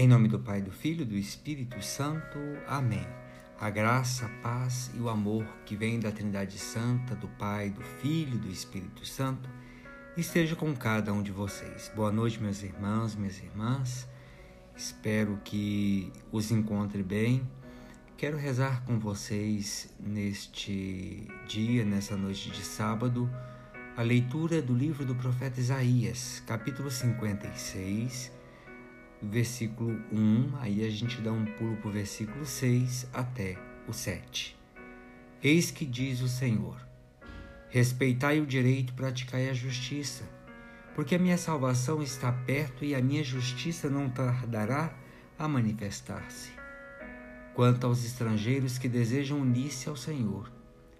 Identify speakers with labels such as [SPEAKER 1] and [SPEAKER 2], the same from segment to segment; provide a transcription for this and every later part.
[SPEAKER 1] Em nome do Pai, do Filho e do Espírito Santo. Amém. A graça, a paz e o amor que vem da Trindade Santa, do Pai, do Filho e do Espírito Santo, esteja com cada um de vocês. Boa noite, meus irmãos, minhas irmãs. Espero que os encontre bem. Quero rezar com vocês neste dia, nessa noite de sábado, a leitura do livro do profeta Isaías, capítulo 56 versículo 1, aí a gente dá um pulo para o versículo 6 até o 7. Eis que diz o Senhor: Respeitai o direito, praticai a justiça, porque a minha salvação está perto e a minha justiça não tardará a manifestar-se. Quanto aos estrangeiros que desejam unir-se ao Senhor,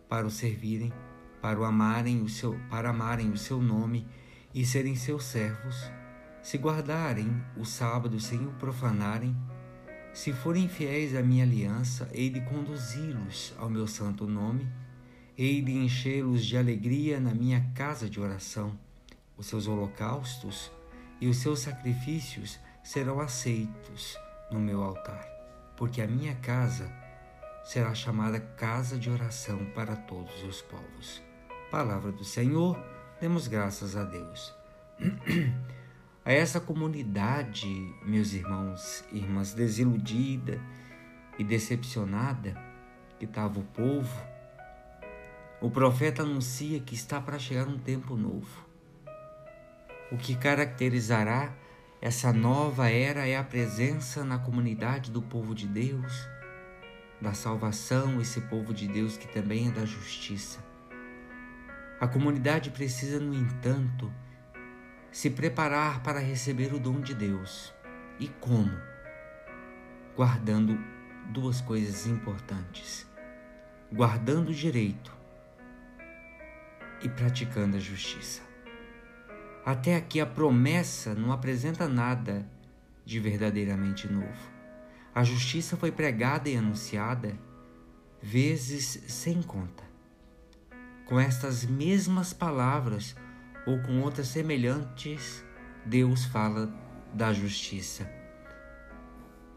[SPEAKER 1] para o servirem, para o amarem o seu, para amarem o seu nome e serem seus servos, se guardarem o sábado sem o profanarem, se forem fiéis à minha aliança, hei de conduzi-los ao meu santo nome, hei de enchê-los de alegria na minha casa de oração. Os seus holocaustos e os seus sacrifícios serão aceitos no meu altar, porque a minha casa será chamada casa de oração para todos os povos. Palavra do Senhor, demos graças a Deus. a essa comunidade, meus irmãos e irmãs, desiludida e decepcionada que estava o povo, o profeta anuncia que está para chegar um tempo novo. O que caracterizará essa nova era é a presença na comunidade do povo de Deus, da salvação, esse povo de Deus que também é da justiça. A comunidade precisa, no entanto, se preparar para receber o dom de Deus. E como? Guardando duas coisas importantes: guardando o direito e praticando a justiça. Até aqui a promessa não apresenta nada de verdadeiramente novo. A justiça foi pregada e anunciada vezes sem conta. Com estas mesmas palavras, ou com outras semelhantes, Deus fala da justiça.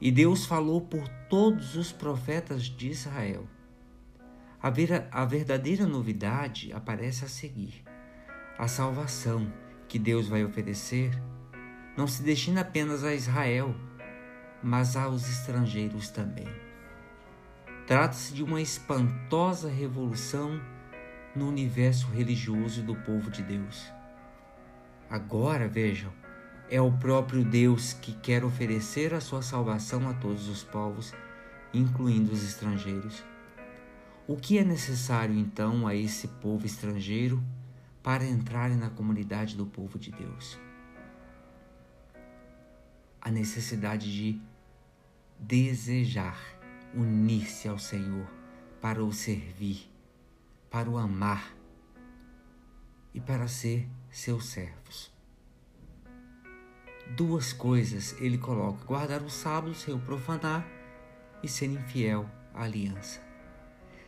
[SPEAKER 1] E Deus falou por todos os profetas de Israel. A, ver, a verdadeira novidade aparece a seguir. A salvação que Deus vai oferecer não se destina apenas a Israel, mas aos estrangeiros também. Trata-se de uma espantosa revolução no universo religioso do povo de Deus. Agora, vejam, é o próprio Deus que quer oferecer a sua salvação a todos os povos, incluindo os estrangeiros. O que é necessário então a esse povo estrangeiro para entrarem na comunidade do povo de Deus? A necessidade de desejar unir-se ao Senhor para o servir, para o amar e para ser seus servos. Duas coisas ele coloca: guardar o sábado sem o profanar e ser infiel à aliança.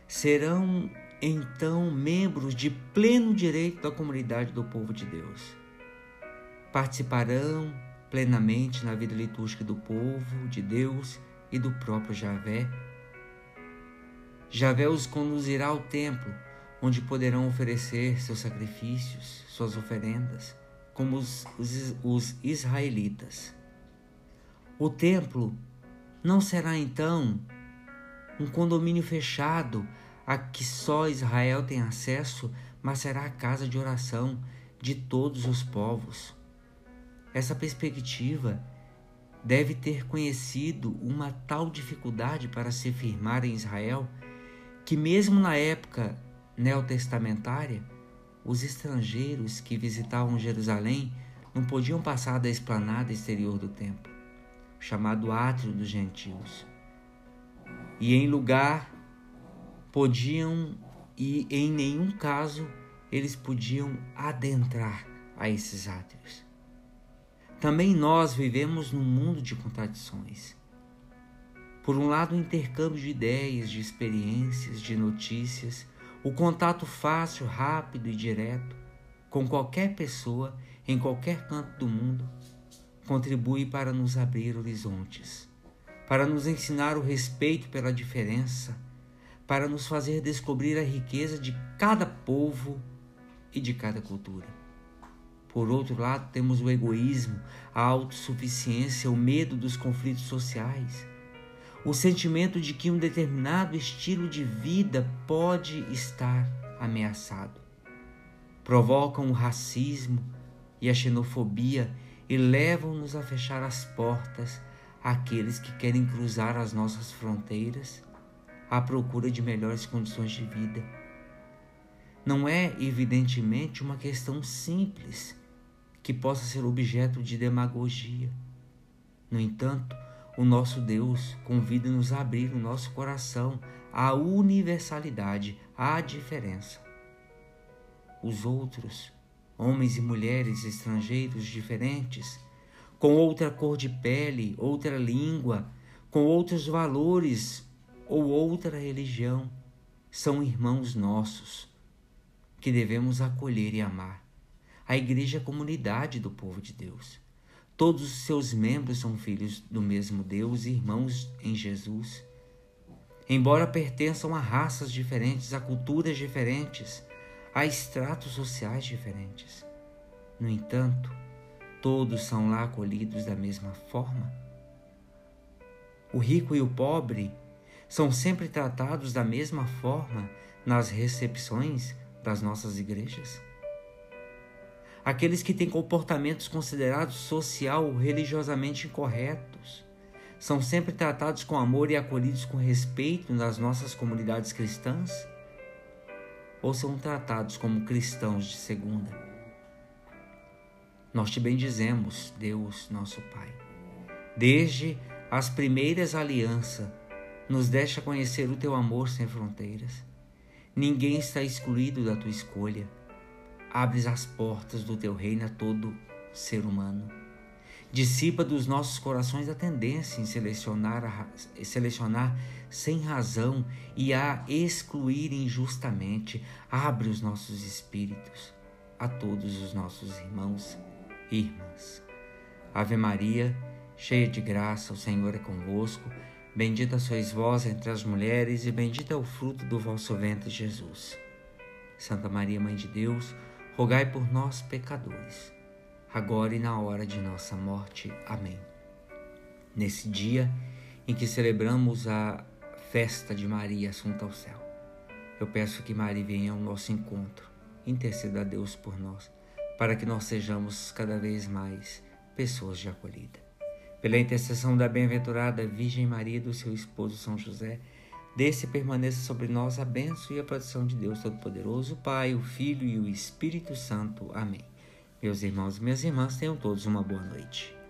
[SPEAKER 1] Serão então membros de pleno direito da comunidade do povo de Deus. Participarão plenamente na vida litúrgica do povo de Deus e do próprio Javé. Javé os conduzirá ao templo onde poderão oferecer seus sacrifícios, suas oferendas, como os, os, os israelitas. O templo não será então um condomínio fechado a que só Israel tem acesso, mas será a casa de oração de todos os povos. Essa perspectiva deve ter conhecido uma tal dificuldade para se firmar em Israel que, mesmo na época neotestamentária, os estrangeiros que visitavam Jerusalém não podiam passar da esplanada exterior do templo, chamado Átrio dos Gentios. E em lugar podiam e em nenhum caso eles podiam adentrar a esses átrios. Também nós vivemos num mundo de contradições. Por um lado, o intercâmbio de ideias, de experiências, de notícias, o contato fácil, rápido e direto com qualquer pessoa em qualquer canto do mundo. contribui para nos abrir horizontes, para nos ensinar o respeito pela diferença, para nos fazer descobrir a riqueza de cada povo e de cada cultura. Por outro lado, temos o egoísmo, a autossuficiência, o medo dos conflitos sociais, o sentimento de que um determinado estilo de vida pode estar ameaçado. Provocam o racismo e a xenofobia e levam-nos a fechar as portas àqueles que querem cruzar as nossas fronteiras à procura de melhores condições de vida. Não é, evidentemente, uma questão simples que possa ser objeto de demagogia. No entanto, o nosso Deus convida-nos a abrir o nosso coração à universalidade, à diferença. Os outros, homens e mulheres estrangeiros diferentes, com outra cor de pele, outra língua, com outros valores ou outra religião, são irmãos nossos que devemos acolher e amar. A igreja é a comunidade do povo de Deus. Todos os seus membros são filhos do mesmo Deus e irmãos em Jesus. Embora pertençam a raças diferentes, a culturas diferentes, a estratos sociais diferentes. No entanto, todos são lá acolhidos da mesma forma. O rico e o pobre são sempre tratados da mesma forma nas recepções das nossas igrejas aqueles que têm comportamentos considerados social ou religiosamente incorretos. São sempre tratados com amor e acolhidos com respeito nas nossas comunidades cristãs? Ou são tratados como cristãos de segunda? Nós te bendizemos, Deus, nosso Pai. Desde as primeiras alianças, nos deixa conhecer o teu amor sem fronteiras. Ninguém está excluído da tua escolha abres as portas do teu reino a todo ser humano. Dissipa dos nossos corações a tendência em selecionar, selecionar sem razão e a excluir injustamente. Abre os nossos espíritos a todos os nossos irmãos e irmãs. Ave Maria, cheia de graça, o Senhor é convosco. Bendita sois vós entre as mulheres, e bendito é o fruto do vosso ventre, Jesus. Santa Maria, Mãe de Deus, rogai por nós, pecadores, agora e na hora de nossa morte. Amém. Nesse dia em que celebramos a festa de Maria Assunta ao céu, eu peço que Maria venha ao nosso encontro, interceda a Deus por nós, para que nós sejamos cada vez mais pessoas de acolhida. Pela intercessão da bem-aventurada Virgem Maria e do seu esposo São José, Desse permaneça sobre nós a bênção e a proteção de Deus Todo-Poderoso, Pai, o Filho e o Espírito Santo. Amém. Meus irmãos e minhas irmãs, tenham todos uma boa noite.